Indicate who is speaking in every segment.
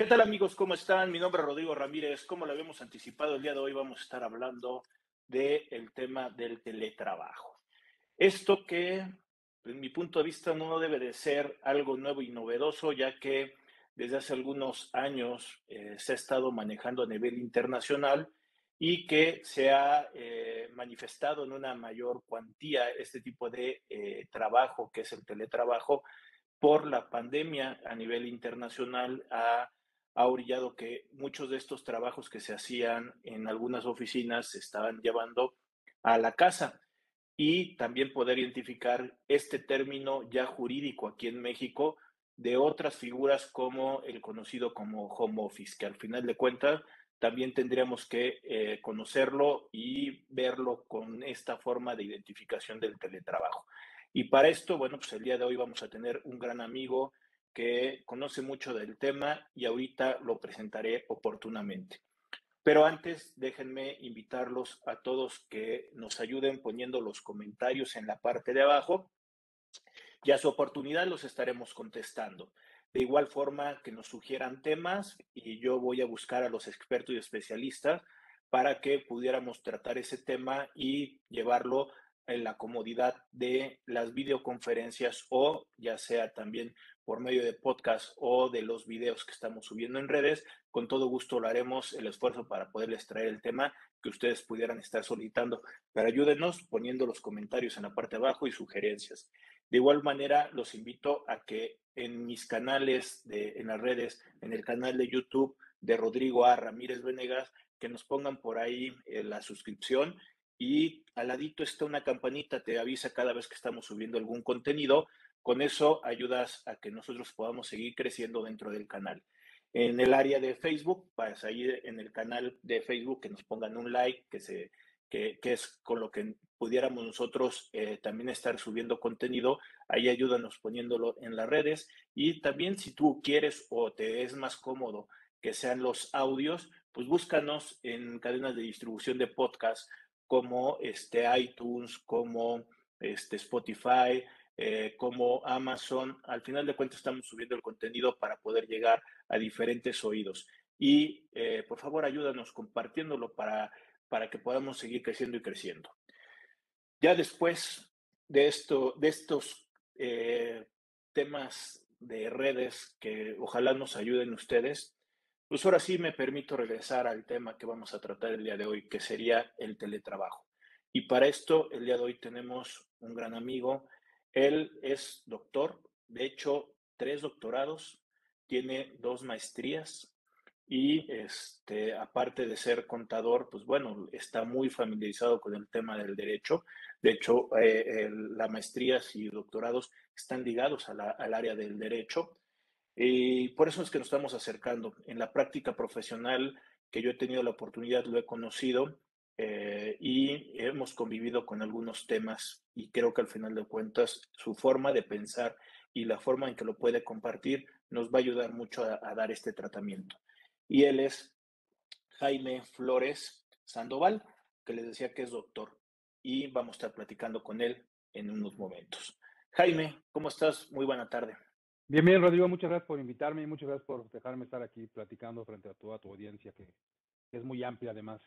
Speaker 1: ¿Qué tal amigos? ¿Cómo están? Mi nombre es Rodrigo Ramírez. Como lo habíamos anticipado, el día de hoy vamos a estar hablando del tema del teletrabajo. Esto que, en mi punto de vista, no debe de ser algo nuevo y novedoso, ya que desde hace algunos años eh, se ha estado manejando a nivel internacional y que se ha eh, manifestado en una mayor cuantía este tipo de eh, trabajo, que es el teletrabajo, por la pandemia a nivel internacional ha ha orillado que muchos de estos trabajos que se hacían en algunas oficinas se estaban llevando a la casa y también poder identificar este término ya jurídico aquí en México de otras figuras como el conocido como home office, que al final de cuentas también tendríamos que eh, conocerlo y verlo con esta forma de identificación del teletrabajo. Y para esto, bueno, pues el día de hoy vamos a tener un gran amigo, que conoce mucho del tema y ahorita lo presentaré oportunamente. Pero antes, déjenme invitarlos a todos que nos ayuden poniendo los comentarios en la parte de abajo y a su oportunidad los estaremos contestando. De igual forma que nos sugieran temas y yo voy a buscar a los expertos y especialistas para que pudiéramos tratar ese tema y llevarlo en la comodidad de las videoconferencias o ya sea también por medio de podcast o de los videos que estamos subiendo en redes, con todo gusto lo haremos el esfuerzo para poderles traer el tema que ustedes pudieran estar solicitando. Pero ayúdenos poniendo los comentarios en la parte de abajo y sugerencias. De igual manera, los invito a que en mis canales de, en las redes, en el canal de YouTube de Rodrigo A. Ramírez Venegas, que nos pongan por ahí eh, la suscripción y al ladito está una campanita, te avisa cada vez que estamos subiendo algún contenido. Con eso ayudas a que nosotros podamos seguir creciendo dentro del canal. En el área de Facebook, para ahí en el canal de Facebook que nos pongan un like, que, se, que, es con lo que pudiéramos nosotros eh, también estar subiendo contenido. Ahí ayúdanos poniéndolo en las redes. Y también si tú quieres o te es más cómodo que sean los audios, pues búscanos en cadenas de distribución de podcast como este, iTunes, como este, Spotify, eh, como Amazon. Al final de cuentas estamos subiendo el contenido para poder llegar a diferentes oídos. Y eh, por favor ayúdanos compartiéndolo para, para que podamos seguir creciendo y creciendo. Ya después de, esto, de estos eh, temas de redes que ojalá nos ayuden ustedes, pues ahora sí me permito regresar al tema que vamos a tratar el día de hoy, que sería el teletrabajo. Y para esto, el día de hoy tenemos un gran amigo. Él es doctor, de hecho, tres doctorados, tiene dos maestrías y este, aparte de ser contador, pues bueno, está muy familiarizado con el tema del derecho. De hecho, eh, las maestrías y doctorados están ligados al área del derecho. Y por eso es que nos estamos acercando. En la práctica profesional que yo he tenido la oportunidad, lo he conocido eh, y hemos convivido con algunos temas y creo que al final de cuentas su forma de pensar y la forma en que lo puede compartir nos va a ayudar mucho a, a dar este tratamiento. Y él es Jaime Flores Sandoval, que les decía que es doctor y vamos a estar platicando con él en unos momentos. Jaime, ¿cómo estás? Muy buena tarde.
Speaker 2: Bien, bien, Rodrigo, muchas gracias por invitarme y muchas gracias por dejarme estar aquí platicando frente a toda tu audiencia, que, es muy amplia además.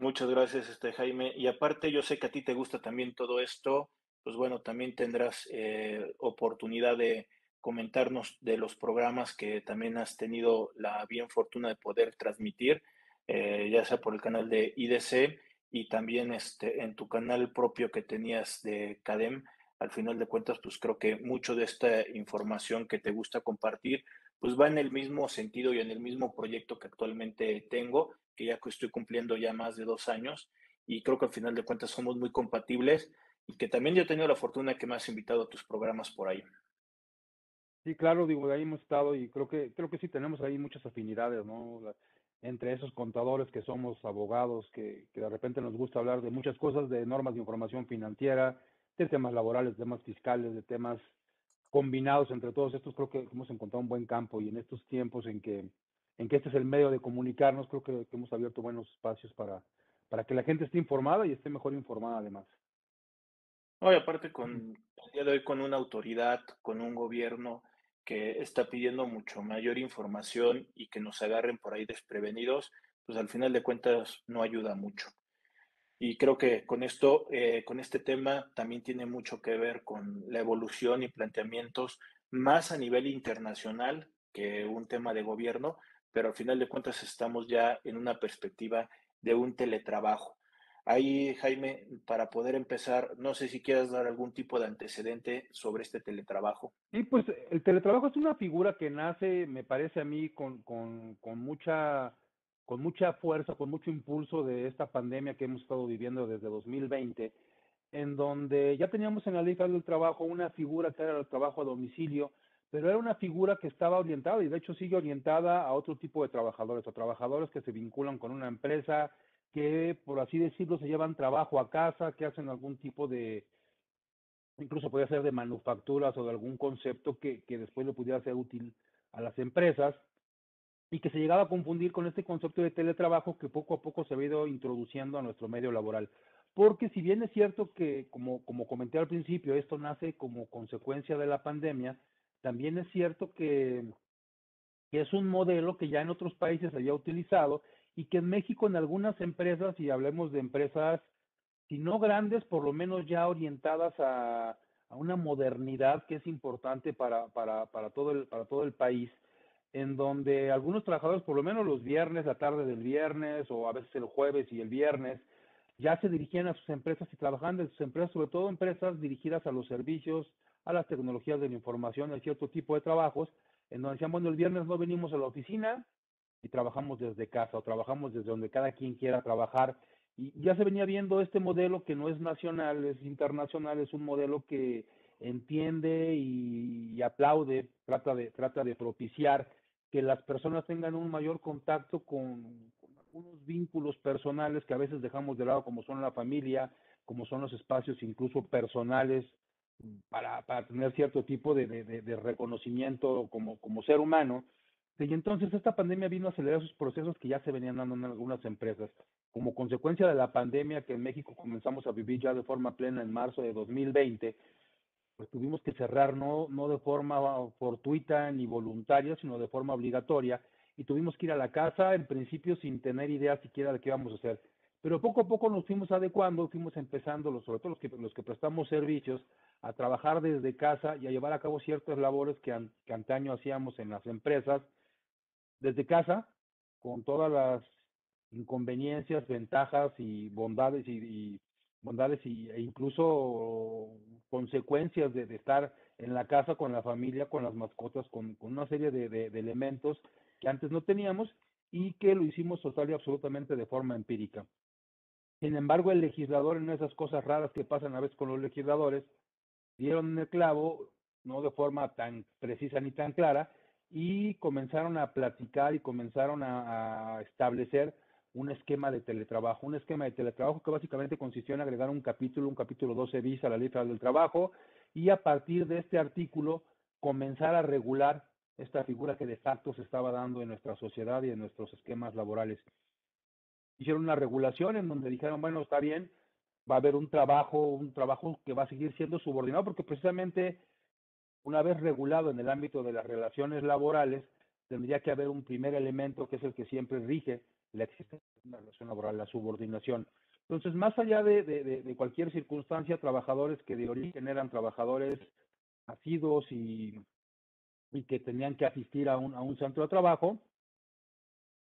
Speaker 1: Muchas gracias, este Jaime. Y aparte, yo sé que a ti te gusta también todo esto, pues bueno, también tendrás eh, oportunidad de comentarnos de los programas que también has tenido la bien fortuna de poder transmitir, eh, ya sea por el canal de IDC y también este, en tu canal propio que tenías de CADEM al final de cuentas, pues creo que mucho de esta información que te gusta compartir, pues va en el mismo sentido y en el mismo proyecto que actualmente tengo, que ya estoy cumpliendo ya más de dos años y creo que al final de cuentas somos muy compatibles y que también yo he tenido la fortuna que me has invitado a tus programas por ahí.
Speaker 2: Sí, claro, digo, de ahí hemos estado y creo que creo que sí tenemos ahí muchas afinidades, ¿no? entre esos contadores que somos abogados, que, que de repente nos gusta hablar de muchas cosas, de normas de información financiera, de temas laborales, de temas fiscales, de temas combinados entre todos estos, creo que hemos encontrado un buen campo y en estos tiempos en que, en que este es el medio de comunicarnos, creo que, hemos abierto buenos espacios para, para que la gente esté informada y esté mejor informada además.
Speaker 1: No, aparte con el día de hoy con una autoridad, con un gobierno que está pidiendo mucho mayor información y que nos agarren por ahí desprevenidos, pues al final de cuentas no ayuda mucho. Y creo que con esto, eh, con este tema, también tiene mucho que ver con la evolución y planteamientos más a nivel internacional que un tema de gobierno, pero al final de cuentas estamos ya en una perspectiva de un teletrabajo. Ahí, Jaime, para poder empezar, no sé si quieras dar algún tipo de antecedente sobre este teletrabajo.
Speaker 2: Sí, pues el teletrabajo es una figura que nace, me parece a mí, con, con, con mucha con mucha fuerza, con mucho impulso de esta pandemia que hemos estado viviendo desde 2020, en donde ya teníamos en la ley del trabajo una figura que era el trabajo a domicilio, pero era una figura que estaba orientada y de hecho sigue orientada a otro tipo de trabajadores, a trabajadores que se vinculan con una empresa, que por así decirlo se llevan trabajo a casa, que hacen algún tipo de, incluso puede ser de manufacturas o de algún concepto que, que después le pudiera ser útil a las empresas y que se llegaba a confundir con este concepto de teletrabajo que poco a poco se ha ido introduciendo a nuestro medio laboral. Porque si bien es cierto que, como, como comenté al principio, esto nace como consecuencia de la pandemia, también es cierto que, es un modelo que ya en otros países se había utilizado y que en México en algunas empresas, y hablemos de empresas, si no grandes, por lo menos ya orientadas a, a una modernidad que es importante para, para, para, todo el, para todo el país, en donde algunos trabajadores, por lo menos los viernes, la tarde del viernes, o a veces el jueves y el viernes, ya se dirigían a sus empresas y trabajaban en sus empresas, sobre todo empresas dirigidas a los servicios, a las tecnologías de la información, a cierto tipo de trabajos, en donde decían, bueno, el viernes no venimos a la oficina y trabajamos desde casa o trabajamos desde donde cada quien quiera trabajar. Y ya se venía viendo este modelo que no es nacional, es internacional, es un modelo que entiende y, y aplaude, trata de, trata de propiciar que las personas tengan un mayor contacto con, algunos vínculos personales que a veces dejamos de lado, como son la familia, como son los espacios incluso personales, para, para tener cierto tipo de, de, de reconocimiento como, como ser humano. Y entonces esta pandemia vino a acelerar esos procesos que ya se venían dando en algunas empresas. Como consecuencia de la pandemia que en México comenzamos a vivir ya de forma plena en marzo de 2020, pues tuvimos que cerrar no, no de forma fortuita ni voluntaria, sino de forma obligatoria, y tuvimos que ir a la casa en principio sin tener idea siquiera de qué íbamos a hacer. Pero poco a poco nos fuimos adecuando, fuimos empezando, sobre todo los que, los que prestamos servicios, a trabajar desde casa y a llevar a cabo ciertas labores que, que antaño hacíamos en las empresas, desde casa, con todas las inconveniencias, ventajas y bondades y bondades y, e incluso consecuencias de, estar en la casa con la familia, con las mascotas, con, una serie de, elementos que antes no teníamos y que lo hicimos total y absolutamente de forma empírica. Sin embargo, el legislador en esas cosas raras que pasan a veces con los legisladores, dieron el clavo, no de forma tan precisa ni tan clara, y comenzaron a platicar y comenzaron a establecer un esquema de teletrabajo, un esquema de teletrabajo que básicamente consistió en agregar un capítulo, un capítulo 12 bis a la ley del trabajo y a partir de este artículo comenzar a regular esta figura que de facto se estaba dando en nuestra sociedad y en nuestros esquemas laborales. Hicieron una regulación en donde dijeron, bueno, está bien, va a haber un trabajo, un trabajo que va a seguir siendo subordinado porque precisamente una vez regulado en el ámbito de las relaciones laborales, tendría que haber un primer elemento que es el que siempre rige, la existencia de una relación laboral, la subordinación. Entonces, más allá de, de, de, cualquier circunstancia, trabajadores que de origen eran trabajadores nacidos y, y que tenían que asistir a un, a un centro de trabajo,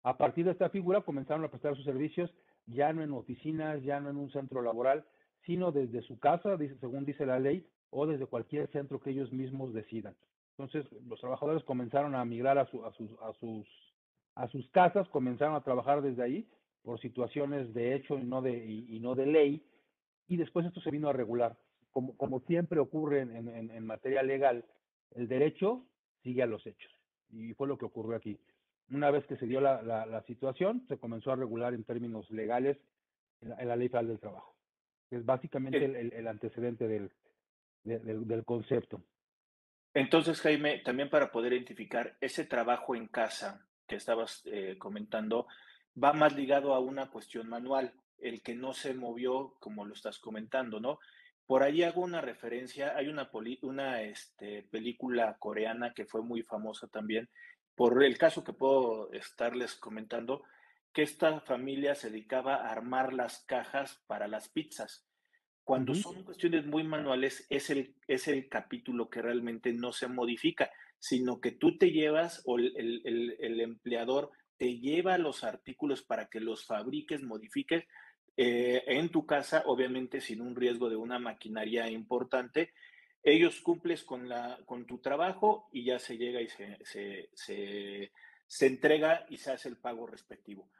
Speaker 2: a partir de esta figura comenzaron a prestar sus servicios ya no en oficinas, ya no en un centro laboral, sino desde su casa, dice, según dice la ley, o desde cualquier centro que ellos mismos decidan. Entonces, los trabajadores comenzaron a migrar a, su, a, sus, a sus a sus casas, comenzaron a trabajar desde ahí por situaciones de hecho y no de, y, y no de ley, y después esto se vino a regular. Como, como siempre ocurre en, en, en, materia legal, el derecho sigue a los hechos, y fue lo que ocurrió aquí. Una vez que se dio la, la, la situación, se comenzó a regular en términos legales en la, en la Ley Federal del Trabajo, que es básicamente el, el, el antecedente del, de, del, del concepto.
Speaker 1: Entonces, Jaime, también para poder identificar ese trabajo en casa que estabas eh, comentando va más ligado a una cuestión manual, el que no se movió como lo estás comentando, ¿no? Por ahí hago una referencia, hay una, una este, película coreana que fue muy famosa también, por el caso que puedo estarles comentando, que esta familia se dedicaba a armar las cajas para las pizzas. Cuando son cuestiones muy manuales, es el, es el capítulo que realmente no se modifica, sino que tú te llevas o el, el, el empleador te lleva los artículos para que los fabriques, modifiques eh, en tu casa, obviamente sin un riesgo de una maquinaria importante. Ellos cumples con, la, con tu trabajo y ya se llega y se, se, se, se entrega y se hace el pago respectivo.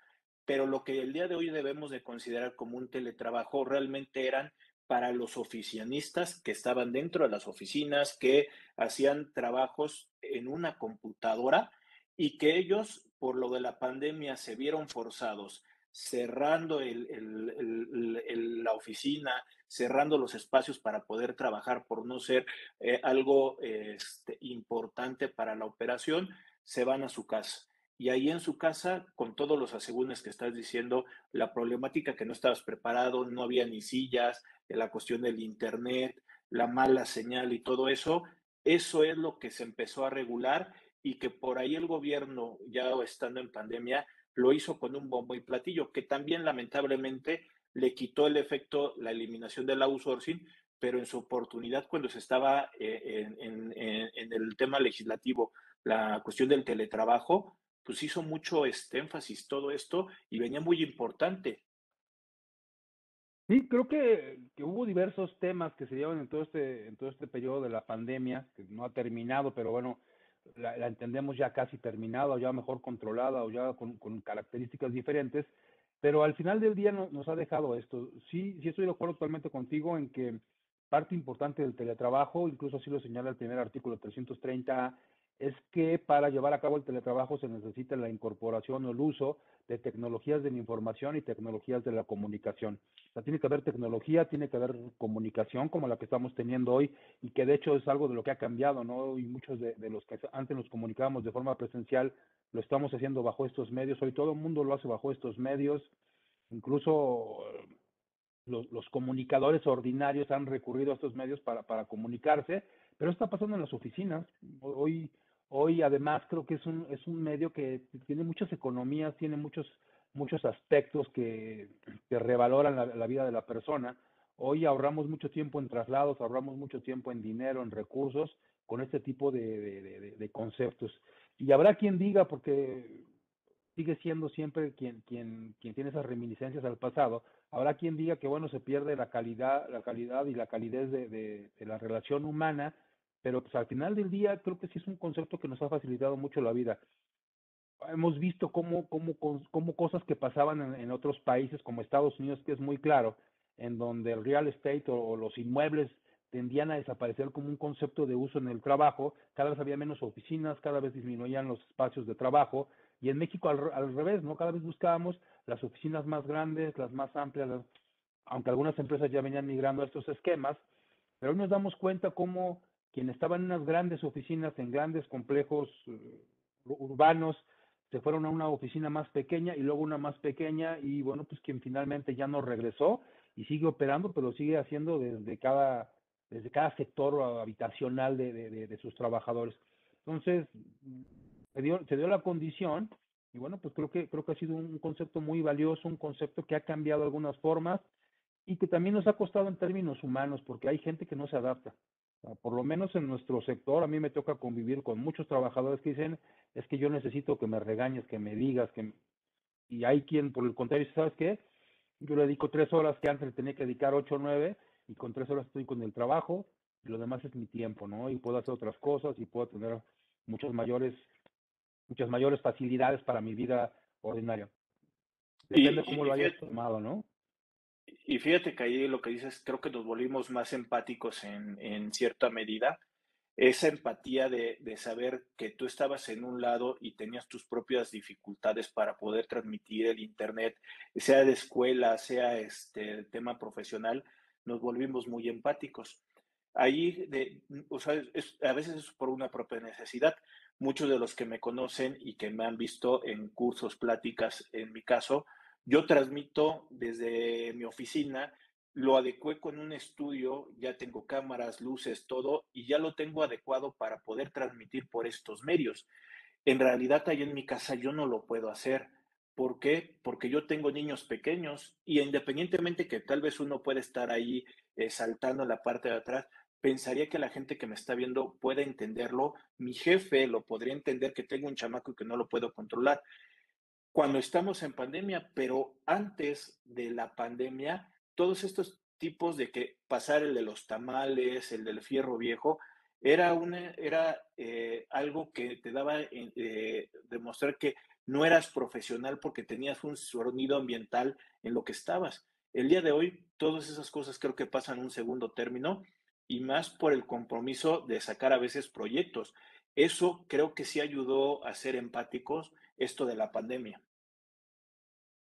Speaker 1: Pero lo que el día de hoy debemos de considerar como un teletrabajo realmente eran para los oficinistas que estaban dentro de las oficinas, que hacían trabajos en una computadora y que ellos, por lo de la pandemia, se vieron forzados cerrando la oficina, cerrando los espacios para poder trabajar por no ser eh, algo este, importante para la operación, se van a su casa y ahí en su casa, con todos los asegúnes que estás diciendo, la problemática que no estabas preparado, no había ni sillas, la cuestión del internet, la mala señal y todo eso, eso es lo que se empezó a regular y que por ahí el gobierno, ya estando en pandemia, lo hizo con un bombo y platillo, que también lamentablemente le quitó el efecto, la eliminación del outsourcing, pero en su oportunidad cuando se estaba eh, en, en el tema legislativo, la cuestión del teletrabajo, pues hizo mucho este énfasis todo esto y venía muy importante.
Speaker 2: Sí, creo que, que, hubo diversos temas que se llevan en todo este en todo este periodo de la pandemia, que no ha terminado, pero bueno, la, entendemos ya casi terminada o ya mejor controlada o ya con, con características diferentes, pero al final del día no, nos ha dejado esto. Sí, sí estoy de acuerdo totalmente contigo en que parte importante del teletrabajo, incluso así lo señala el primer artículo 330 es que para llevar a cabo el teletrabajo se necesita la incorporación o el uso de tecnologías de la información y tecnologías de la comunicación. O tiene que haber tecnología, tiene que haber comunicación como la que estamos teniendo hoy y que de hecho es algo de lo que ha cambiado, ¿no? Y muchos de, los que antes nos comunicábamos de forma presencial lo estamos haciendo bajo estos medios. Hoy todo el mundo lo hace bajo estos medios. Incluso los, los comunicadores ordinarios han recurrido a estos medios para, para comunicarse, pero está pasando en las oficinas. Hoy Hoy además creo que es un, es un medio que tiene muchas economías, tiene muchos, muchos aspectos que, que revaloran la, vida de la persona. Hoy ahorramos mucho tiempo en traslados, ahorramos mucho tiempo en dinero, en recursos, con este tipo de, de, conceptos. Y habrá quien diga, porque sigue siendo siempre quien, quien, quien tiene esas reminiscencias al pasado, habrá quien diga que bueno, se pierde la calidad, la calidad y la calidez de, de, de la relación humana pero pues al final del día creo que sí es un concepto que nos ha facilitado mucho la vida. Hemos visto cómo, cómo, cómo cosas que pasaban en, otros países como Estados Unidos, que es muy claro, en donde el real estate o, los inmuebles tendían a desaparecer como un concepto de uso en el trabajo, cada vez había menos oficinas, cada vez disminuían los espacios de trabajo, y en México al, al revés, ¿no? Cada vez buscábamos las oficinas más grandes, las más amplias, aunque algunas empresas ya venían migrando a estos esquemas, pero hoy nos damos cuenta cómo quienes estaban en unas grandes oficinas, en grandes complejos eh, urbanos, se fueron a una oficina más pequeña y luego una más pequeña y bueno, pues quien finalmente ya no regresó y sigue operando, pero sigue haciendo desde cada, desde cada sector habitacional de, de, de sus trabajadores. Entonces, se dio, se dio la condición y bueno, pues creo que, creo que ha sido un concepto muy valioso, un concepto que ha cambiado algunas formas y que también nos ha costado en términos humanos, porque hay gente que no se adapta. Por lo menos en nuestro sector, a mí me toca convivir con muchos trabajadores que dicen, es que yo necesito que me regañes, que me digas, que... Y hay quien, por el contrario, ¿sabes qué? Yo le dedico tres horas que antes le tenía que dedicar ocho o nueve, y con tres horas estoy con el trabajo, y lo demás es mi tiempo, ¿no? Y puedo hacer otras cosas y puedo tener muchas mayores, muchas mayores facilidades para mi vida ordinaria. Depende cómo lo hayas tomado, ¿no?
Speaker 1: Y fíjate que ahí lo que dices, creo que nos volvimos más empáticos en, en cierta medida. Esa empatía de, de, saber que tú estabas en un lado y tenías tus propias dificultades para poder transmitir el Internet, sea de escuela, sea este tema profesional, nos volvimos muy empáticos. Ahí, de, o sea, a veces es por una propia necesidad. Muchos de los que me conocen y que me han visto en cursos, pláticas, en mi caso, yo transmito desde mi oficina lo adecué con un estudio, ya tengo cámaras, luces, todo, y ya lo tengo adecuado para poder transmitir por estos medios. En realidad, ahí en mi casa yo no lo puedo hacer. ¿Por qué? Porque yo tengo niños pequeños y independientemente que tal vez uno pueda estar ahí eh, saltando en la parte de atrás, pensaría que la gente que me está viendo pueda entenderlo. Mi jefe lo podría entender que tengo un chamaco y que no lo puedo controlar. Cuando estamos en pandemia, pero antes de la pandemia, todos estos tipos de que pasar el de los tamales, el del fierro viejo, era, una, era eh, algo que te daba eh, demostrar que no eras profesional porque tenías un sonido ambiental en lo que estabas. El día de hoy, todas esas cosas creo que pasan un segundo término y más por el compromiso de sacar a veces proyectos. Eso creo que sí ayudó a ser empáticos esto de la pandemia.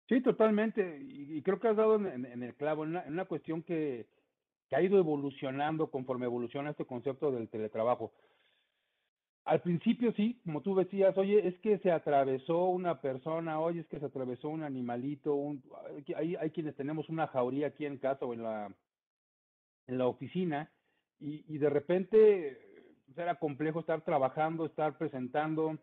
Speaker 2: Sí, totalmente. Y, creo que has dado en, el clavo, en una, cuestión que, que, ha ido evolucionando conforme evoluciona este concepto del teletrabajo. Al principio sí, como tú decías, oye, es que se atravesó una persona, oye, es que se atravesó un animalito, un, hay, hay quienes tenemos una jauría aquí en casa o en la, en la oficina, y, y de repente pues, era complejo estar trabajando, estar presentando,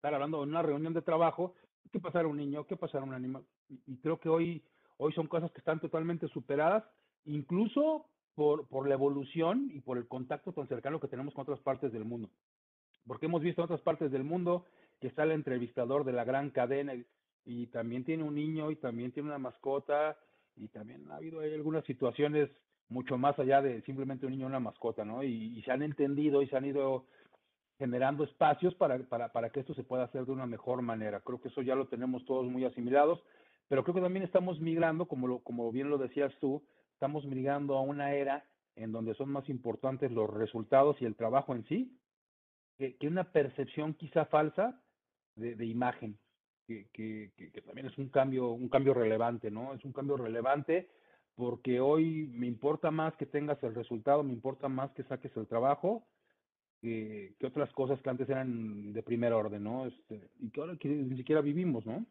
Speaker 2: estar hablando en una reunión de trabajo, qué pasar un niño, qué pasar un animal. Y, creo que hoy, hoy son cosas que están totalmente superadas, incluso por, por la evolución y por el contacto tan cercano que tenemos con otras partes del mundo. Porque hemos visto en otras partes del mundo que está el entrevistador de la gran cadena y, también tiene un niño y también tiene una mascota y también ha habido algunas situaciones mucho más allá de simplemente un niño una mascota, ¿no? Y, se han entendido y se han ido generando espacios para, para, para que esto se pueda hacer de una mejor manera. Creo que eso ya lo tenemos todos muy asimilados, pero creo que también estamos migrando, como, lo, como bien lo decías tú, estamos migrando a una era en donde son más importantes los resultados y el trabajo en sí, que, una percepción quizá falsa de, de imagen, que, que, que, también es un cambio, un cambio relevante, ¿no? Es un cambio relevante porque hoy me importa más que tengas el resultado, me importa más que saques el trabajo, que, otras cosas que antes eran de primer orden, ¿no? Este, y que ahora ni siquiera vivimos, ¿no?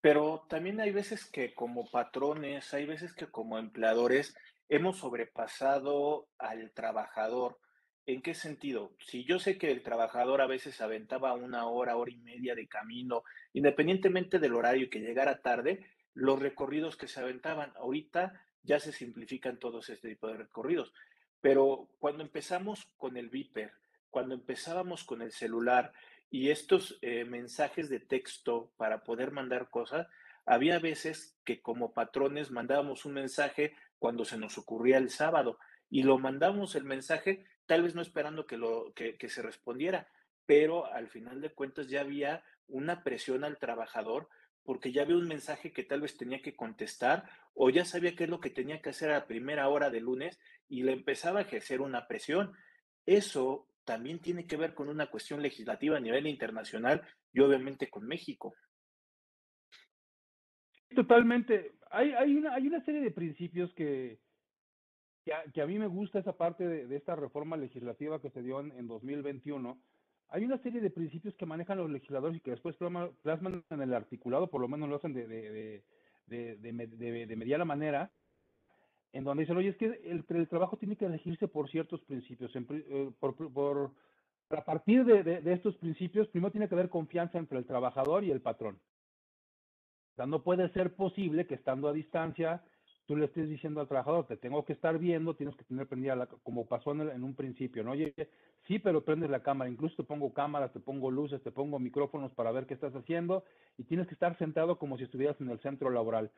Speaker 1: Pero también hay veces que como patrones, hay veces que como empleadores hemos sobrepasado al trabajador. ¿En qué sentido? Si yo sé que el trabajador a veces aventaba una hora, hora y media de camino, independientemente del horario que llegara tarde, los recorridos que se aventaban, ahorita ya se simplifican todos este tipo de recorridos. Pero cuando empezamos con el Viper, cuando empezábamos con el celular y estos eh, mensajes de texto para poder mandar cosas, había veces que como patrones mandábamos un mensaje cuando se nos ocurría el sábado y lo mandamos el mensaje tal vez no esperando que, lo, que, que se respondiera, pero al final de cuentas ya había una presión al trabajador porque ya había un mensaje que tal vez tenía que contestar o ya sabía qué es lo que tenía que hacer a la primera hora de lunes y le empezaba a ejercer una presión. Eso también tiene que ver con una cuestión legislativa a nivel internacional y obviamente con México.
Speaker 2: Totalmente. Hay, hay, una, hay una serie de principios que, que, a, mí me gusta esa parte de, esta reforma legislativa que se dio en, en 2021 hay una serie de principios que manejan los legisladores y que después plasman en el articulado, por lo menos lo hacen de, de, de, mediana manera, en donde dicen, oye, es que el, trabajo tiene que elegirse por ciertos principios. Eh, por, por, a partir de, estos principios, primero tiene que haber confianza entre el trabajador y el patrón. O sea, no puede ser posible que estando a distancia tú le estés diciendo al trabajador, te tengo que estar viendo, tienes que tener prendida la, como pasó en, en, un principio, ¿no? Oye, sí, pero prendes la cámara, incluso te pongo cámaras, te pongo luces, te pongo micrófonos para ver qué estás haciendo y tienes que estar sentado como si estuvieras en el centro laboral.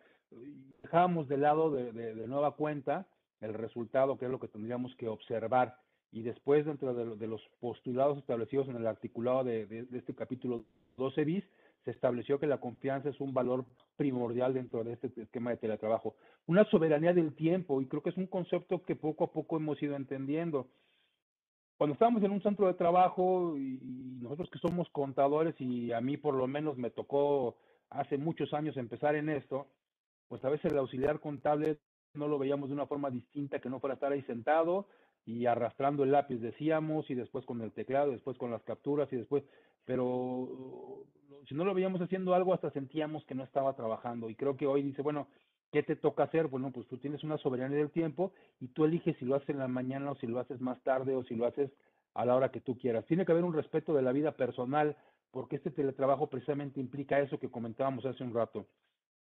Speaker 2: Dejábamos de lado de, de, nueva cuenta el resultado, que es lo que tendríamos que observar. Y después, dentro de, de los postulados establecidos en el articulado de, este capítulo 12 bis, se estableció que la confianza es un valor primordial dentro de este esquema de teletrabajo. Una soberanía del tiempo, y creo que es un concepto que poco a poco hemos ido entendiendo. Cuando estábamos en un centro de trabajo y, nosotros que somos contadores y a mí por lo menos me tocó hace muchos años empezar en esto, pues a veces el auxiliar contable no lo veíamos de una forma distinta que no fuera estar ahí sentado y arrastrando el lápiz decíamos y después con el teclado, después con las capturas y después, pero si no lo veíamos haciendo algo hasta sentíamos que no estaba trabajando y creo que hoy dice, bueno, ¿qué te toca hacer? Bueno, pues tú tienes una soberanía del tiempo y tú eliges si lo haces en la mañana o si lo haces más tarde o si lo haces a la hora que tú quieras. Tiene que haber un respeto de la vida personal, porque este teletrabajo precisamente implica eso que comentábamos hace un rato.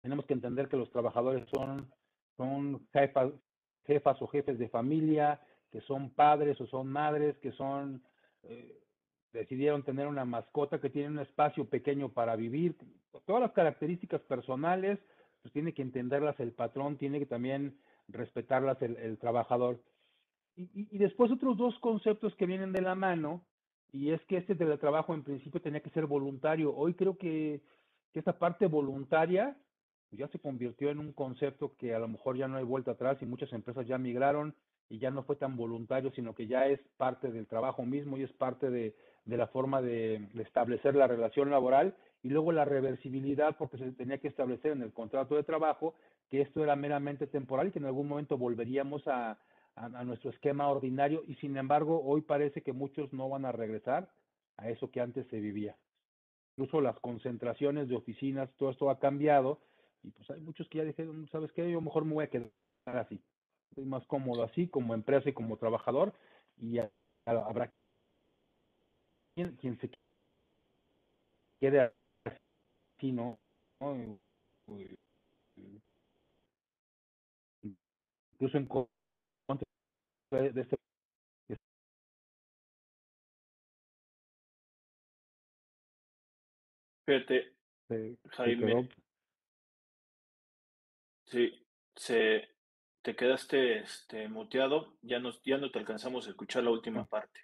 Speaker 2: Tenemos que entender que los trabajadores son, son jefas, jefas o jefes de familia, que son padres o son madres, que son eh, decidieron tener una mascota que tiene un espacio pequeño para vivir, todas las características personales, pues tiene que entenderlas el patrón, tiene que también respetarlas el, trabajador. Y, después otros dos conceptos que vienen de la mano, y es que este teletrabajo en principio tenía que ser voluntario. Hoy creo que, que esta parte voluntaria ya se convirtió en un concepto que a lo mejor ya no hay vuelta atrás y muchas empresas ya migraron y ya no fue tan voluntario, sino que ya es parte del trabajo mismo y es parte de, de la forma de, establecer la relación laboral y luego la reversibilidad porque se tenía que establecer en el contrato de trabajo que esto era meramente temporal y que en algún momento volveríamos a, a, a, nuestro esquema ordinario y sin embargo hoy parece que muchos no van a regresar a eso que antes se vivía. Incluso las concentraciones de oficinas, todo esto ha cambiado y pues hay muchos que ya dijeron, ¿sabes qué? Yo mejor me voy a quedar así. Estoy más cómodo así como empresa y como trabajador y habrá quien, quien se quede así, ¿no? Incluso en de este
Speaker 1: Fíjate,
Speaker 2: se,
Speaker 1: Jaime, sí, se, te quedaste este, muteado, ya, nos, ya no te alcanzamos a escuchar la última parte.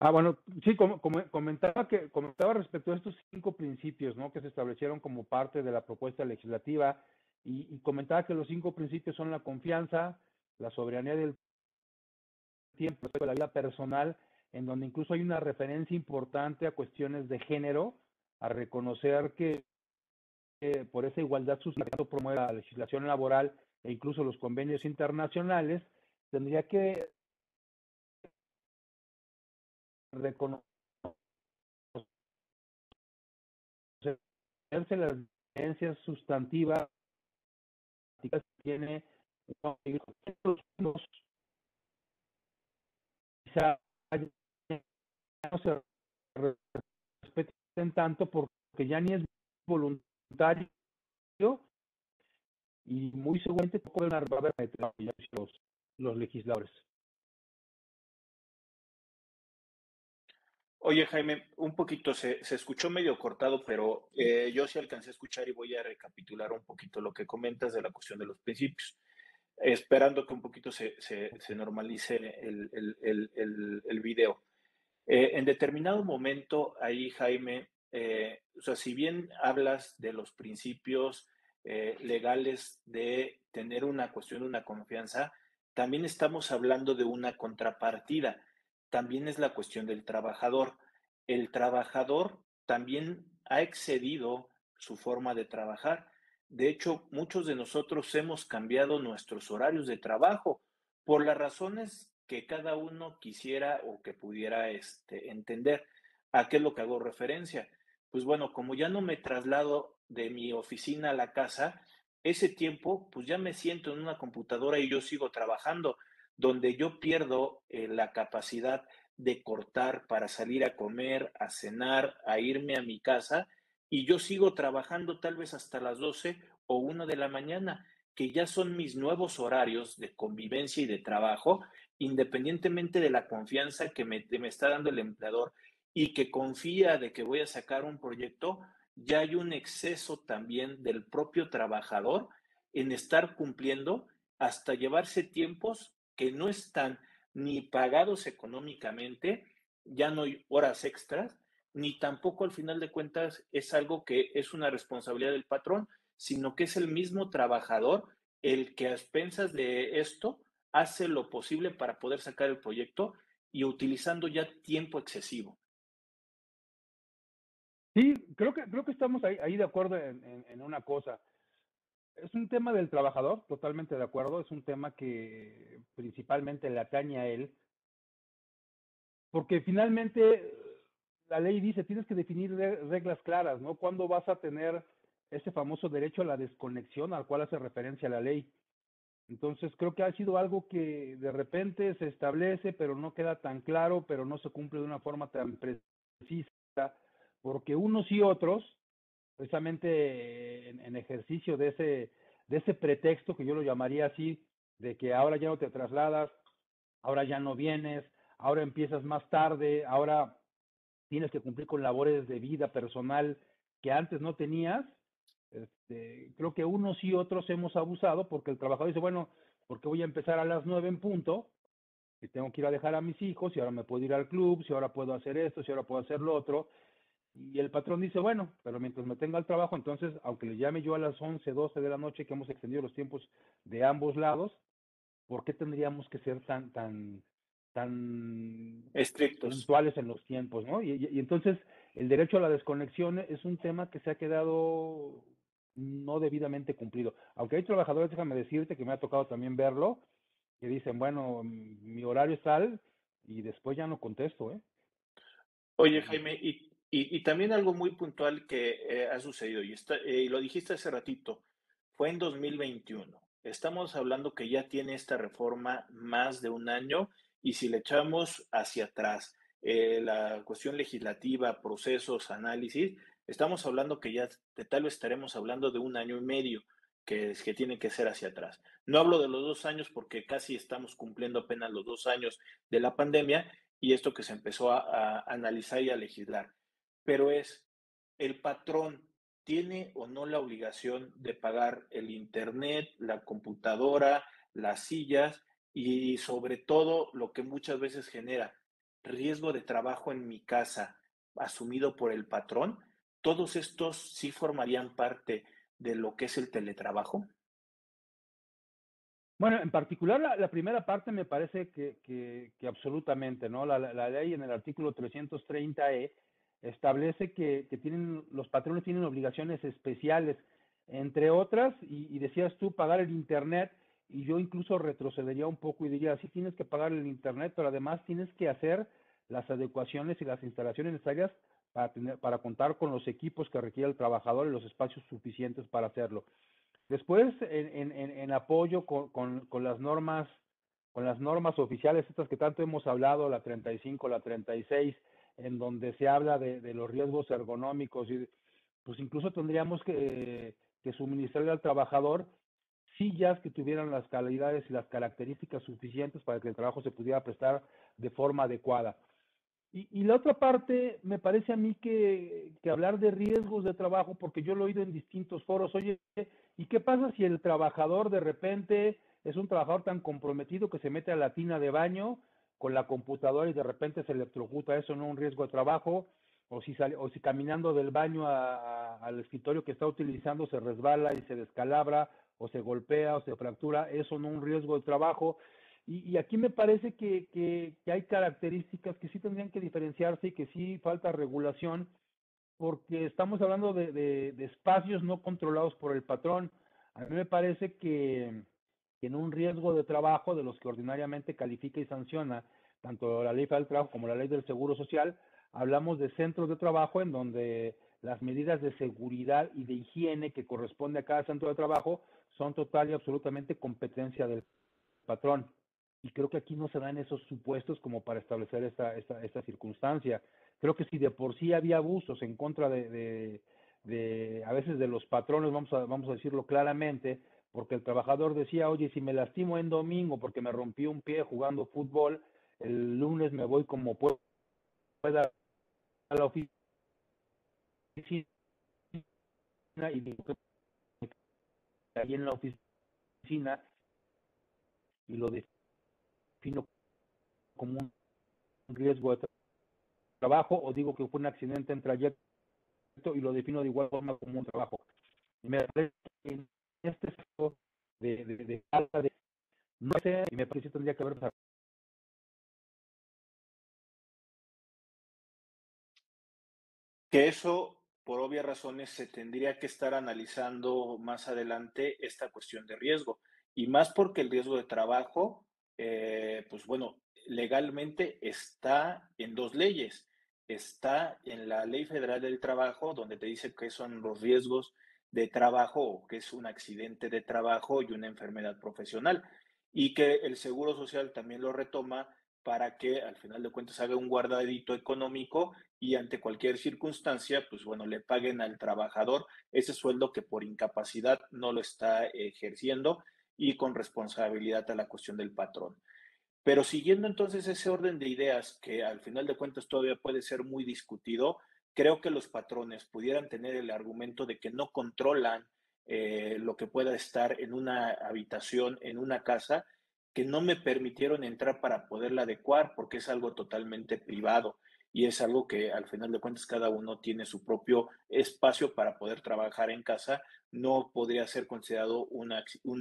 Speaker 2: Ah, bueno, sí, como, comentaba que comentaba respecto a estos cinco principios, ¿no? Que se establecieron como parte de la propuesta legislativa y, comentaba que los cinco principios son la confianza, la soberanía del tiempo, la vida personal, en donde incluso hay una referencia importante a cuestiones de género, a reconocer que por esa igualdad sustantiva promueve la legislación laboral e incluso los convenios internacionales, tendría que reconocerse las diferencias sustantivas que tiene quizá no se respeten tanto porque ya ni es voluntario y muy seguramente pueden haber los, los legisladores.
Speaker 1: Oye, Jaime, un poquito se, se escuchó medio cortado, pero eh, yo sí alcancé a escuchar y voy a recapitular un poquito lo que comentas de la cuestión de los principios esperando que un poquito se, se, se normalice el, el, el, el video. Eh, en determinado momento, ahí, Jaime, eh, o sea, si bien hablas de los principios legales de tener una cuestión, una confianza, también estamos hablando de una contrapartida. También es la cuestión del trabajador. El trabajador también ha excedido su forma de trabajar de hecho, muchos de nosotros hemos cambiado nuestros horarios de trabajo por las razones que cada uno quisiera o que pudiera este, entender. ¿A qué es lo que hago referencia? Pues bueno, como ya no me traslado de mi oficina a la casa, ese tiempo, pues ya me siento en una computadora y yo sigo trabajando, donde yo pierdo eh, la capacidad de cortar para salir a comer, a cenar, a irme a mi casa y yo sigo trabajando tal vez hasta las 12 o 1 de la mañana, que ya son mis nuevos horarios de convivencia y de trabajo, independientemente de la confianza que me, me está dando el empleador y que confía de que voy a sacar un proyecto, ya hay un exceso también del propio trabajador en estar cumpliendo hasta llevarse tiempos que no están ni pagados económicamente, ya no hay horas extras, ni tampoco al final de cuentas es algo que es una responsabilidad del patrón, sino que es el mismo trabajador el que a expensas de esto hace lo posible para poder sacar el proyecto y utilizando ya tiempo excesivo.
Speaker 2: Sí, creo que, creo que estamos ahí, de acuerdo en, en, una cosa. Es un tema del trabajador, totalmente de acuerdo, es un tema que principalmente le atañe a él, porque finalmente la ley dice, tienes que definir reglas claras, ¿no? ¿Cuándo vas a tener ese famoso derecho a la desconexión al cual hace referencia la ley. Entonces creo que ha sido algo que de repente se establece, pero no queda tan claro, pero no se cumple de una forma tan precisa, porque unos y otros, precisamente en, ejercicio de ese, de ese pretexto que yo lo llamaría así, de que ahora ya no te trasladas, ahora ya no vienes, ahora empiezas más tarde, ahora tienes que cumplir con labores de vida personal que antes no tenías, este, creo que unos y otros hemos abusado porque el trabajador dice, bueno, porque voy a empezar a las nueve en punto, y tengo que ir a dejar a mis hijos, y ahora me puedo ir al club, si ahora puedo hacer esto, si ahora puedo hacer lo otro. Y el patrón dice, bueno, pero mientras me tenga el trabajo, entonces, aunque le llame yo a las 11, 12 de la noche, que hemos extendido los tiempos de ambos lados, ¿por qué tendríamos que ser tan, tan, tan
Speaker 1: estrictos,
Speaker 2: puntuales en los tiempos, ¿no? Y, y, entonces el derecho a la desconexión es un tema que se ha quedado no debidamente cumplido. Aunque hay trabajadores, déjame decirte que me ha tocado también verlo, que dicen, bueno, mi horario es tal y después ya no contesto, ¿eh?
Speaker 1: Oye, Jaime, y, y, también algo muy puntual que eh, ha sucedido, y, está, eh, lo dijiste hace ratito, fue en 2021. Estamos hablando que ya tiene esta reforma más de un año y si le echamos hacia atrás eh, la cuestión legislativa, procesos, análisis, estamos hablando que ya de tal vez estaremos hablando de un año y medio que, que tiene que ser hacia atrás. No hablo de los dos años porque casi estamos cumpliendo apenas los dos años de la pandemia y esto que se empezó a, a analizar y a legislar. Pero es, el patrón tiene o no la obligación de pagar el internet, la computadora, las sillas y sobre todo lo que muchas veces genera riesgo de trabajo en mi casa asumido por el patrón, todos estos sí formarían parte de lo que es el teletrabajo?
Speaker 2: Bueno, en particular la, primera parte me parece que, que, absolutamente, ¿no? La, la, ley en el artículo 330E establece que, que, tienen, los patrones tienen obligaciones especiales, entre otras, y, decías tú, pagar el Internet, y yo incluso retrocedería un poco y diría, sí tienes que pagar el Internet, pero además tienes que hacer las adecuaciones y las instalaciones necesarias para, tener, para contar con los equipos que requiere el trabajador y los espacios suficientes para hacerlo. Después, en, en, en apoyo con, con, con, las normas, con las normas oficiales, estas que tanto hemos hablado, la 35, la 36, en donde se habla de, de los riesgos ergonómicos, y pues incluso tendríamos que, que suministrarle al trabajador sillas que tuvieran las calidades y las características suficientes para que el trabajo se pudiera prestar de forma adecuada. Y, y, la otra parte, me parece a mí que, que, hablar de riesgos de trabajo, porque yo lo he oído en distintos foros, oye, ¿y qué pasa si el trabajador de repente es un trabajador tan comprometido que se mete a la tina de baño con la computadora y de repente se electrocuta? ¿Eso no un riesgo de trabajo? O si, sale, o si caminando del baño a, al escritorio que está utilizando se resbala y se descalabra, o se golpea o se fractura, ¿eso no un riesgo de trabajo? Y, y aquí me parece que, que, que, hay características que sí tendrían que diferenciarse y que sí falta regulación, porque estamos hablando de, de, de espacios no controlados por el patrón. A mí me parece que, en un riesgo de trabajo de los que ordinariamente califica y sanciona tanto la ley del trabajo como la ley del seguro social, hablamos de centros de trabajo en donde las medidas de seguridad y de higiene que corresponde a cada centro de trabajo son total y absolutamente competencia del patrón y creo que aquí no se dan esos supuestos como para establecer esta, esta, esta circunstancia. Creo que si de por sí había abusos en contra de, de, de, a veces de los patrones, vamos a, vamos a decirlo claramente, porque el trabajador decía, oye, si me lastimo en domingo porque me rompí un pie jugando fútbol, el lunes me voy como pueda a la oficina y digo que ahí en la oficina y lo de defino como un riesgo de trabajo o digo que fue un accidente en trayecto y lo defino de igual forma como un trabajo. Me parece este de no sé, y me parece que tendría que haber
Speaker 1: que eso, por obvias razones, se tendría que estar analizando más adelante esta cuestión de riesgo. Y más porque el riesgo de trabajo eh, pues bueno, legalmente está en dos leyes. Está en la Ley Federal del Trabajo, donde te dice que son los riesgos de trabajo que es un accidente de trabajo y una enfermedad profesional y que el Seguro Social también lo retoma para que al final de cuentas haga un guardadito económico y ante cualquier circunstancia, pues bueno, le paguen al trabajador ese sueldo que por incapacidad no lo está ejerciendo y con responsabilidad a la cuestión del patrón. Pero siguiendo entonces ese orden de ideas que al final de cuentas todavía puede ser muy discutido, creo que los patrones pudieran tener el argumento de que no controlan eh, lo que pueda estar en una habitación, en una casa, que no me permitieron entrar para poderla adecuar porque es algo totalmente privado y es algo que al final de cuentas cada uno tiene su propio espacio para poder trabajar en casa, no podría ser considerado un,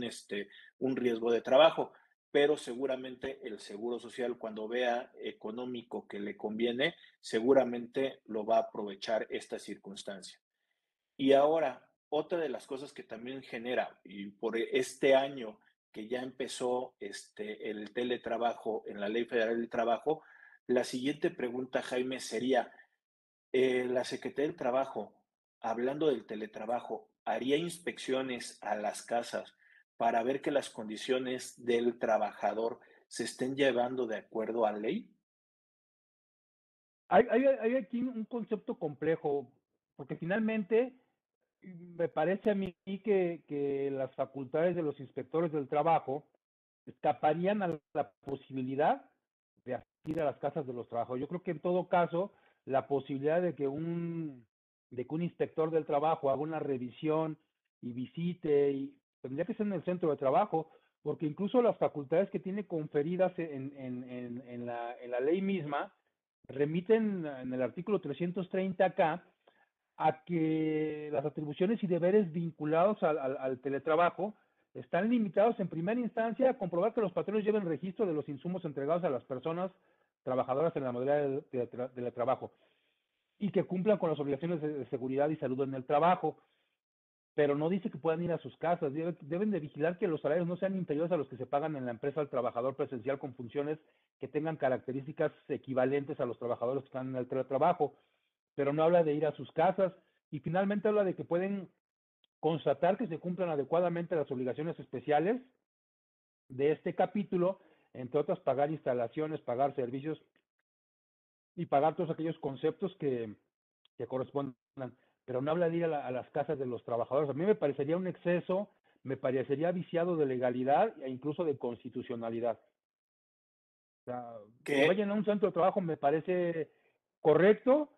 Speaker 1: este, un riesgo de trabajo, pero seguramente el Seguro Social cuando vea económico que le conviene, seguramente lo va a aprovechar esta circunstancia. Y ahora, otra de las cosas que también genera, y por este año que ya empezó este, el teletrabajo en la Ley Federal del Trabajo, la siguiente pregunta, Jaime, sería, eh, ¿la Secretaría del Trabajo, hablando del teletrabajo, haría inspecciones a las casas para ver que las condiciones del trabajador se estén llevando de acuerdo a ley?
Speaker 2: Hay, aquí un concepto complejo, porque finalmente me parece a mí que, que las facultades de los inspectores del trabajo escaparían a la posibilidad de asistir a las casas de los trabajos. Yo creo que en todo caso, la posibilidad de que un, de que un inspector del trabajo haga una revisión y visite, y tendría que ser en el centro de trabajo, porque incluso las facultades que tiene conferidas en, en, en, en la, ley misma remiten en el artículo 330 acá a que las atribuciones y deberes vinculados al, al, teletrabajo están limitados en primera instancia a comprobar que los patrones lleven registro de los insumos entregados a las personas trabajadoras en la modalidad de, de, trabajo y que cumplan con las obligaciones de, seguridad y salud en el trabajo, pero no dice que puedan ir a sus casas, deben de vigilar que los salarios no sean inferiores a los que se pagan en la empresa al trabajador presencial con funciones que tengan características equivalentes a los trabajadores que están en el teletrabajo, pero no habla de ir a sus casas. Y finalmente habla de que pueden constatar que se cumplan adecuadamente las obligaciones especiales de este capítulo, entre otras pagar instalaciones, pagar servicios y pagar todos aquellos conceptos que, que correspondan, pero no habla de ir a, las casas de los trabajadores. A mí me parecería un exceso, me parecería viciado de legalidad e incluso de constitucionalidad. O sea, que vayan a un centro de trabajo me parece correcto,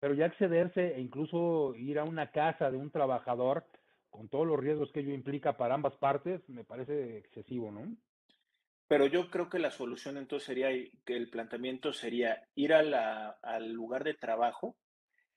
Speaker 2: pero ya accederse e incluso ir a una casa de un trabajador con todos los riesgos que ello implica para ambas partes, me parece excesivo, ¿no?
Speaker 1: Pero yo creo que la solución entonces sería que el planteamiento sería ir a la, al lugar de trabajo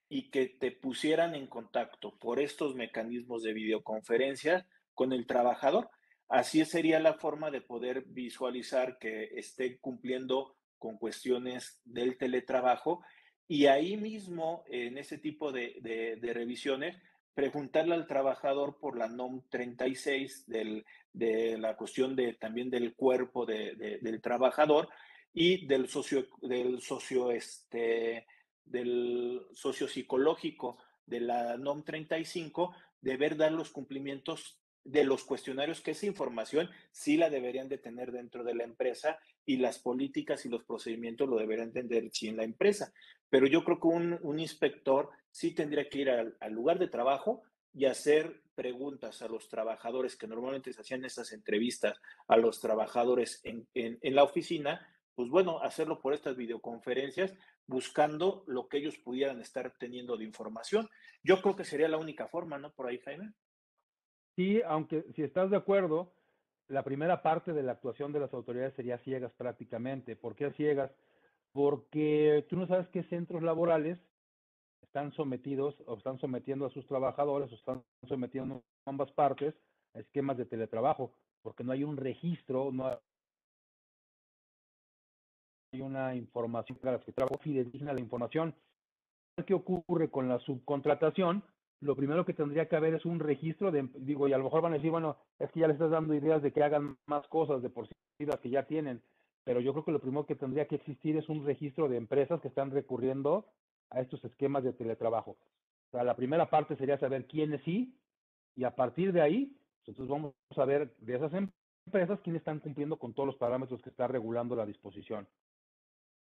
Speaker 1: y que te pusieran en contacto por estos mecanismos de videoconferencia con el trabajador. Así sería la forma de poder visualizar que esté cumpliendo con cuestiones del teletrabajo y ahí mismo, en ese tipo de, de, revisiones, preguntarle al trabajador por la NOM 36 del, de la cuestión de, también del cuerpo de, del trabajador y del socio, del socio, este, del socio psicológico de la NOM 35, deber dar los cumplimientos de los cuestionarios, que esa información sí la deberían de tener dentro de la empresa y las políticas y los procedimientos lo deberían tener sí en la empresa. Pero yo creo que un, inspector sí tendría que ir al, lugar de trabajo y hacer preguntas a los trabajadores que normalmente se hacían esas entrevistas a los trabajadores en, en la oficina, pues bueno, hacerlo por estas videoconferencias, buscando lo que ellos pudieran estar teniendo de información. Yo creo que sería la única forma, ¿no? Por ahí, Jaime.
Speaker 2: Sí, aunque si estás de acuerdo, la primera parte de la actuación de las autoridades sería ciegas prácticamente. ¿Por qué ciegas? Porque tú no sabes qué centros laborales están sometidos o están sometiendo a sus trabajadores o están sometiendo ambas partes a esquemas de teletrabajo, porque no hay un registro, no hay una información para las que fidedigna la información. ¿Qué ocurre con la subcontratación? lo primero que tendría que haber es un registro de, digo, y a lo mejor van a decir, bueno, es que ya le estás dando ideas de que hagan más cosas de por sí las que ya tienen, pero yo creo que lo primero que tendría que existir es un registro de empresas que están recurriendo a estos esquemas de teletrabajo. O sea, la primera parte sería saber quiénes sí y a partir de ahí, entonces vamos a ver de esas empresas quiénes están cumpliendo con todos los parámetros que está regulando la disposición.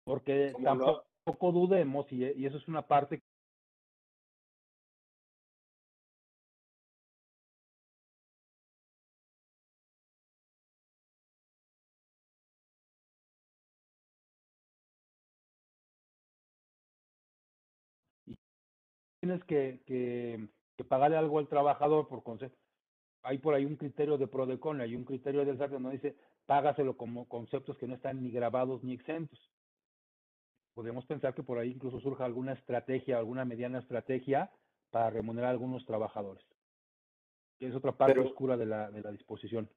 Speaker 2: Porque tampoco dudemos, y, y eso es una parte tienes que, que, pagarle algo al trabajador por concepto. Hay por ahí un criterio de Prodecon, hay un criterio del SAT donde dice págaselo como conceptos que no están ni grabados ni exentos. Podemos pensar que por ahí incluso surja alguna estrategia, alguna mediana estrategia para remunerar a algunos trabajadores. Que es otra parte oscura de la, de la disposición.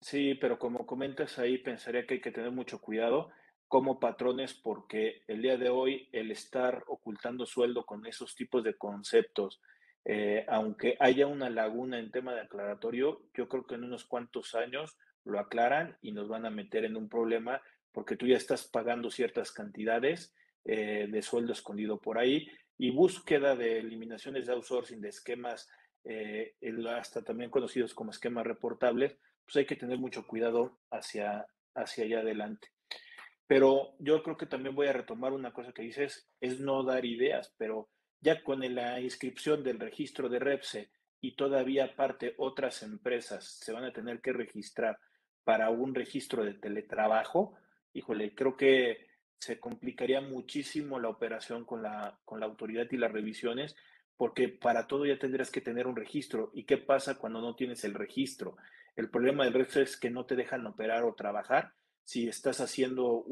Speaker 1: Sí, pero como comentas ahí, pensaría que hay que tener mucho cuidado como patrones porque el día de hoy el estar ocultando sueldo con esos tipos de conceptos, eh, aunque haya una laguna en tema de aclaratorio, yo creo que en unos cuantos años lo aclaran y nos van a meter en un problema porque tú ya estás pagando ciertas cantidades eh, de sueldo escondido por ahí y búsqueda de eliminaciones de outsourcing de esquemas, eh, hasta también conocidos como esquemas reportables, pues hay que tener mucho cuidado hacia, hacia allá adelante. Pero yo creo que también voy a retomar una cosa que dices, es no dar ideas, pero ya con la inscripción del registro de REPSE y todavía aparte otras empresas se van a tener que registrar para un registro de teletrabajo, híjole, creo que se complicaría muchísimo la operación con la, con la autoridad y las revisiones, porque para todo ya tendrías que tener un registro. ¿Y qué pasa cuando no tienes el registro? El problema del REPSE es que no te dejan operar o trabajar si estás haciendo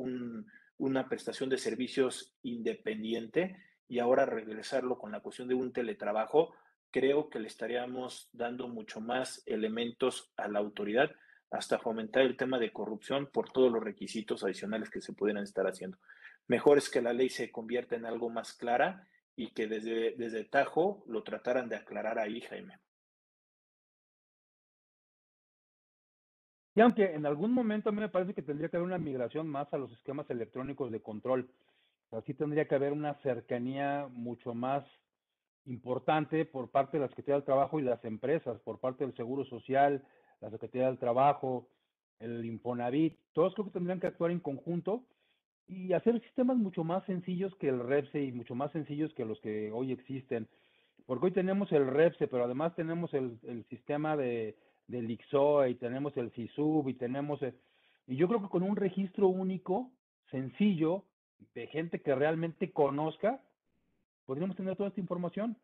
Speaker 1: una prestación de servicios independiente y ahora regresarlo con la cuestión de un teletrabajo, creo que le estaríamos dando mucho más elementos a la autoridad hasta fomentar el tema de corrupción por todos los requisitos adicionales que se pudieran estar haciendo. Mejor es que la ley se convierta en algo más clara y que desde, desde Tajo lo trataran de aclarar ahí, Jaime.
Speaker 2: Y aunque en algún momento a mí me parece que tendría que haber una migración más a los esquemas electrónicos de control. Así tendría que haber una cercanía mucho más importante por parte de la Secretaría del Trabajo y las empresas, por parte del Seguro Social, la Secretaría del Trabajo, el Infonavit, todos creo que tendrían que actuar en conjunto y hacer sistemas mucho más sencillos que el REPSE y mucho más sencillos que los que hoy existen. Porque hoy tenemos el REPSE, pero además tenemos el sistema de del IXOE y tenemos el CISUB y tenemos... y yo creo que con un registro único, sencillo, de gente que realmente conozca, podríamos tener toda esta información.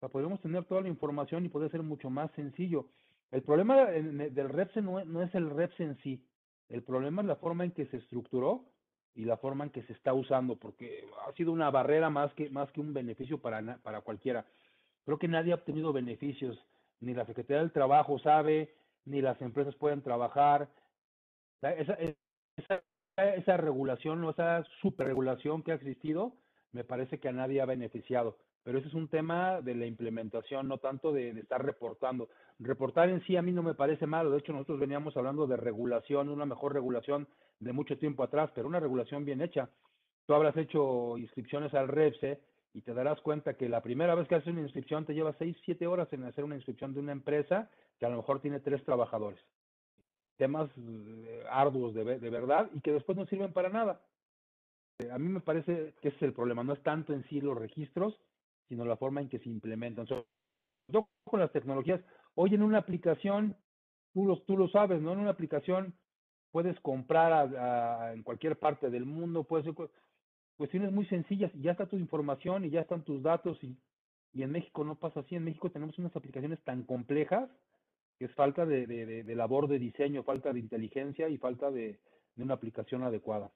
Speaker 2: O podríamos tener toda la información y poder ser mucho más sencillo. El problema del REPSE no, es el REPSE en sí. El problema es la forma en que se estructuró y la forma en que se está usando, porque ha sido una barrera más que, más que un beneficio para, para cualquiera. Creo que nadie ha obtenido beneficios ni la Secretaría del Trabajo sabe, ni las empresas pueden trabajar. Esa, esa, esa regulación o esa superregulación que ha existido, me parece que a nadie ha beneficiado. Pero ese es un tema de la implementación, no tanto de, estar reportando. Reportar en sí a mí no me parece malo. De hecho, nosotros veníamos hablando de regulación, una mejor regulación de mucho tiempo atrás, pero una regulación bien hecha. Tú habrás hecho inscripciones al REPSE y te darás cuenta que la primera vez que haces una inscripción te lleva 6, 7 horas en hacer una inscripción de una empresa que a lo mejor tiene tres trabajadores. Temas eh, arduos de, de verdad y que después no sirven para nada. Eh, a mí me parece que ese es el problema, no es tanto en sí los registros, sino la forma en que se implementan. Sobre todo con las tecnologías, hoy en una aplicación, tú lo, tú lo sabes, ¿no? En una aplicación puedes comprar en cualquier parte del mundo, puedes cuestiones muy sencillas y ya está tu información y ya están tus datos y, y en México no pasa así. En México tenemos unas aplicaciones tan complejas que es falta de, de, de labor de diseño, falta de inteligencia y falta de, una aplicación adecuada.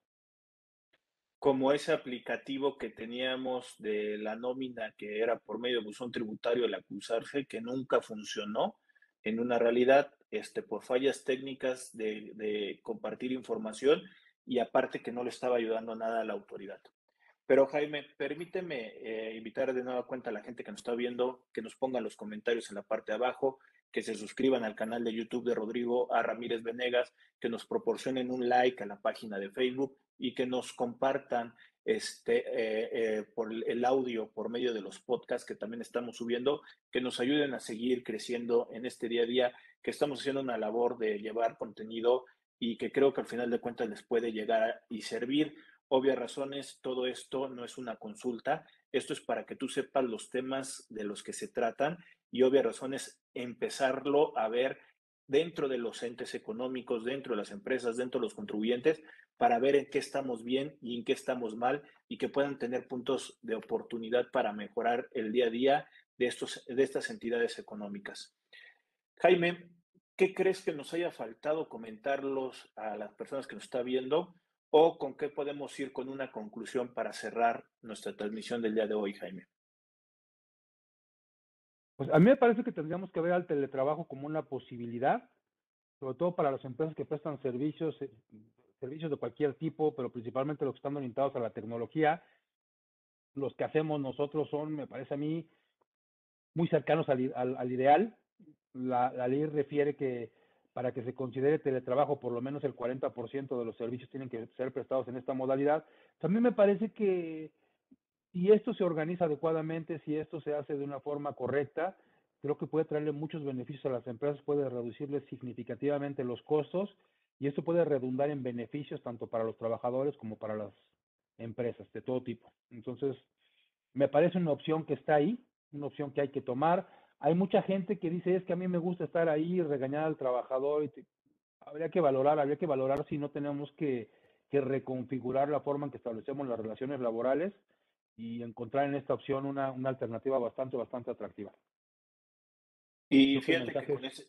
Speaker 1: Como ese aplicativo que teníamos de la nómina que era por medio de buzón tributario el acusarse, que nunca funcionó en una realidad, este, por fallas técnicas de, compartir información y aparte que no le estaba ayudando nada a la autoridad. Pero Jaime, permíteme eh, invitar de nueva cuenta a la gente que nos está viendo, que nos pongan los comentarios en la parte de abajo, que se suscriban al canal de YouTube de Rodrigo A. Ramírez Venegas, que nos proporcionen un like a la página de Facebook y que nos compartan este, eh, eh, por el audio, por medio de los podcasts que también estamos subiendo, que nos ayuden a seguir creciendo en este día a día, que estamos haciendo una labor de llevar contenido y que creo que al final de cuentas les puede llegar y servir. Obvias razones, todo esto no es una consulta, esto es para que tú sepas los temas de los que se tratan y obvias razones empezarlo a ver dentro de los entes económicos, dentro de las empresas, dentro de los contribuyentes, para ver en qué estamos bien y en qué estamos mal y que puedan tener puntos de oportunidad para mejorar el día a día de, estos, de estas entidades económicas. Jaime, ¿qué crees que nos haya faltado comentarlos a las personas que nos están viendo o con qué podemos ir con una conclusión para cerrar nuestra transmisión del día de hoy, Jaime?
Speaker 2: Pues a mí me parece que tendríamos que ver al teletrabajo como una posibilidad, sobre todo para las empresas que prestan servicios, eh, servicios de cualquier tipo, pero principalmente los que están orientados a la tecnología. Los que hacemos nosotros son, me parece a mí, muy cercanos al, al, ideal. La, la, ley refiere que para que se considere teletrabajo, por lo menos el 40% de los servicios tienen que ser prestados en esta modalidad. También me parece que si esto se organiza adecuadamente, si esto se hace de una forma correcta, creo que puede traerle muchos beneficios a las empresas, puede reducirles significativamente los costos y esto puede redundar en beneficios tanto para los trabajadores como para las empresas de todo tipo. Entonces, me parece una opción que está ahí, una opción que hay que tomar. Hay mucha gente que dice, es que a mí me gusta estar ahí regañar al trabajador. Y habría que valorar, habría que valorar si no tenemos que, que reconfigurar la forma en que establecemos las relaciones laborales y encontrar en esta opción una, una alternativa bastante, bastante atractiva.
Speaker 1: Y fíjate que, con ese,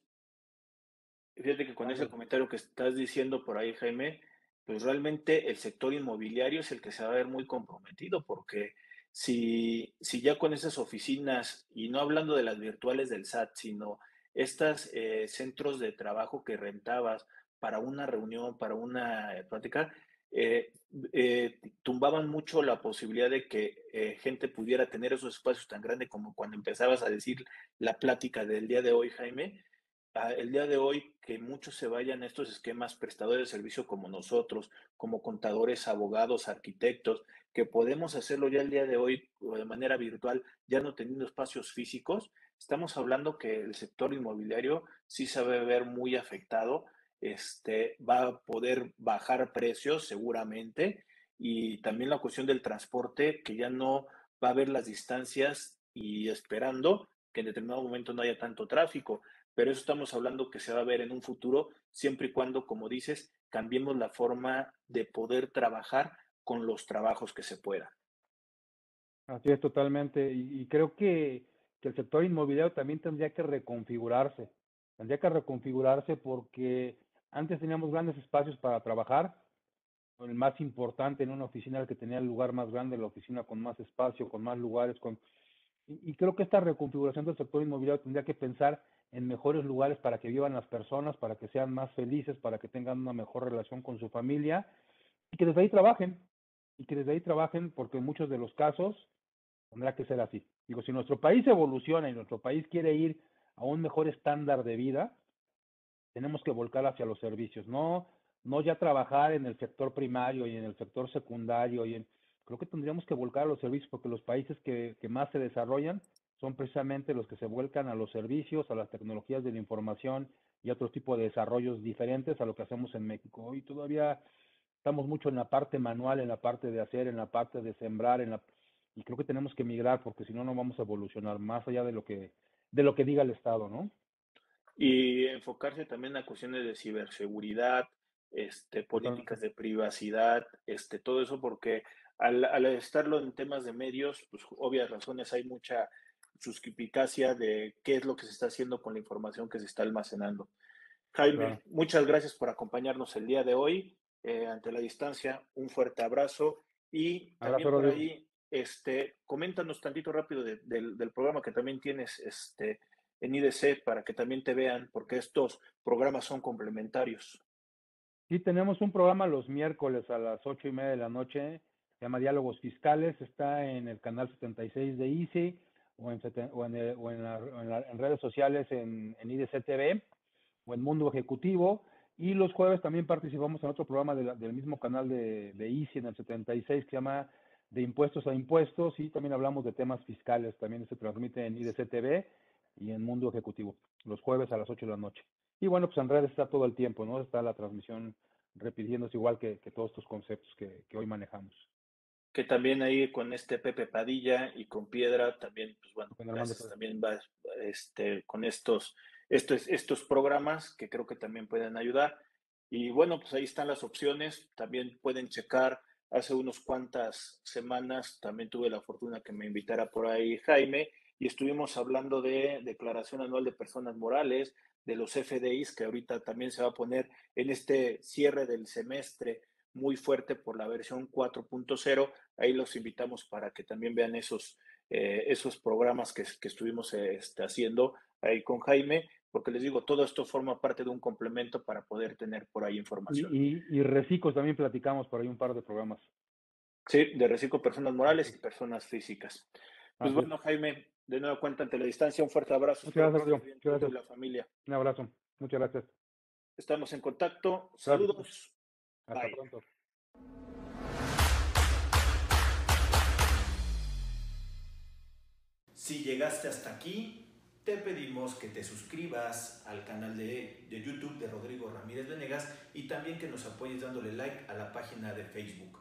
Speaker 1: fíjate que con ese comentario que estás diciendo por ahí, Jaime, pues realmente el sector inmobiliario es el que se va a ver muy comprometido, porque si, si ya con esas oficinas, y no hablando de las virtuales del SAT, sino estos eh, centros de trabajo que rentabas para una reunión, para una eh, práctica, eh, eh, tumbaban mucho la posibilidad de que eh, gente pudiera tener esos espacios tan grandes como cuando empezabas a decir la plática del día de hoy, Jaime. Ah, el día de hoy que muchos se vayan a estos esquemas prestadores de servicio como nosotros, como contadores, abogados, arquitectos, que podemos hacerlo ya el día de hoy de manera virtual, ya no teniendo espacios físicos, estamos hablando que el sector inmobiliario sí se va a ver muy afectado este, va a poder bajar precios seguramente y también la cuestión del transporte, que ya no va a haber las distancias y esperando que en determinado momento no haya tanto tráfico, pero eso estamos hablando que se va a ver en un futuro siempre y cuando, como dices, cambiemos la forma de poder trabajar con los trabajos que se puedan.
Speaker 2: Así es, totalmente. Y, creo que, que, el sector inmobiliario también tendría que reconfigurarse. Tendría que reconfigurarse porque antes teníamos grandes espacios para trabajar, el más importante en una oficina, el que tenía el lugar más grande, la oficina con más espacio, con más lugares, con y, creo que esta reconfiguración del sector inmobiliario tendría que pensar en mejores lugares para que vivan las personas, para que sean más felices, para que tengan una mejor relación con su familia y que desde ahí trabajen, y que desde ahí trabajen porque en muchos de los casos tendrá que ser así. Digo, si nuestro país evoluciona y nuestro país quiere ir a un mejor estándar de vida, tenemos que volcar hacia los servicios, no, no ya trabajar en el sector primario y en el sector secundario y en, creo que tendríamos que volcar a los servicios porque los países que, que más se desarrollan son precisamente los que se vuelcan a los servicios, a las tecnologías de la información y a otro tipo de desarrollos diferentes a lo que hacemos en México. Hoy todavía estamos mucho en la parte manual, en la parte de hacer, en la parte de sembrar, en la y creo que tenemos que migrar porque si no no vamos a evolucionar más allá de lo que de lo que diga el Estado, ¿no?
Speaker 1: Y enfocarse también a cuestiones de ciberseguridad, este, políticas de privacidad, este, todo eso, porque al, al, estarlo en temas de medios, pues obvias razones hay mucha suspicacia de qué es lo que se está haciendo con la información que se está almacenando. Jaime, muchas gracias por acompañarnos el día de hoy. Eh, ante la distancia, un fuerte abrazo y también por ahí, este, coméntanos tantito rápido de, del programa que también tienes, este, en IDC para que también te vean, porque estos programas son complementarios.
Speaker 2: Sí, tenemos un programa los miércoles a las ocho y media de la noche, se llama Diálogos Fiscales, está en el canal 76 de ICI o en, o en, o en, en, redes sociales en, en IDC TV o en Mundo Ejecutivo. Y los jueves también participamos en otro programa del mismo canal de, de ICI en el 76 que se llama De Impuestos a Impuestos y también hablamos de temas fiscales. También se transmite en IDC TV y en Mundo Ejecutivo, los jueves a las 8 de la noche. Y bueno, pues en redes está todo el tiempo, ¿no? Está la transmisión repitiéndose igual que, todos estos conceptos que, hoy manejamos.
Speaker 1: Que también ahí con este Pepe Padilla y con Piedra también, pues bueno, también va este, con estos estos, estos programas que creo que también pueden ayudar. Y bueno, pues ahí están las opciones. También pueden checar. Hace unos cuantas semanas también tuve la fortuna que me invitara por ahí Jaime y estuvimos hablando de declaración anual de personas morales, de los FDIs, que ahorita también se va a poner en este cierre del semestre muy fuerte por la versión 4.0. Ahí los invitamos para que también vean esos, eh, esos programas que, que estuvimos este, haciendo ahí con Jaime porque les digo, todo esto forma parte de un complemento para poder tener por ahí información.
Speaker 2: Y, y, también platicamos por ahí un par de programas.
Speaker 1: Sí, de reciclo personas morales y personas físicas. Pues bueno, Jaime, de nuevo cuenta ante la distancia, un fuerte abrazo.
Speaker 2: Muchas gracias, Muchas gracias.
Speaker 1: la familia.
Speaker 2: Un abrazo. Muchas gracias.
Speaker 1: Estamos en contacto. Saludos.
Speaker 2: Hasta pronto.
Speaker 1: Si llegaste hasta aquí, te pedimos que te suscribas al canal de, YouTube de Rodrigo Ramírez Venegas y también que nos apoyes dándole like a la página de Facebook.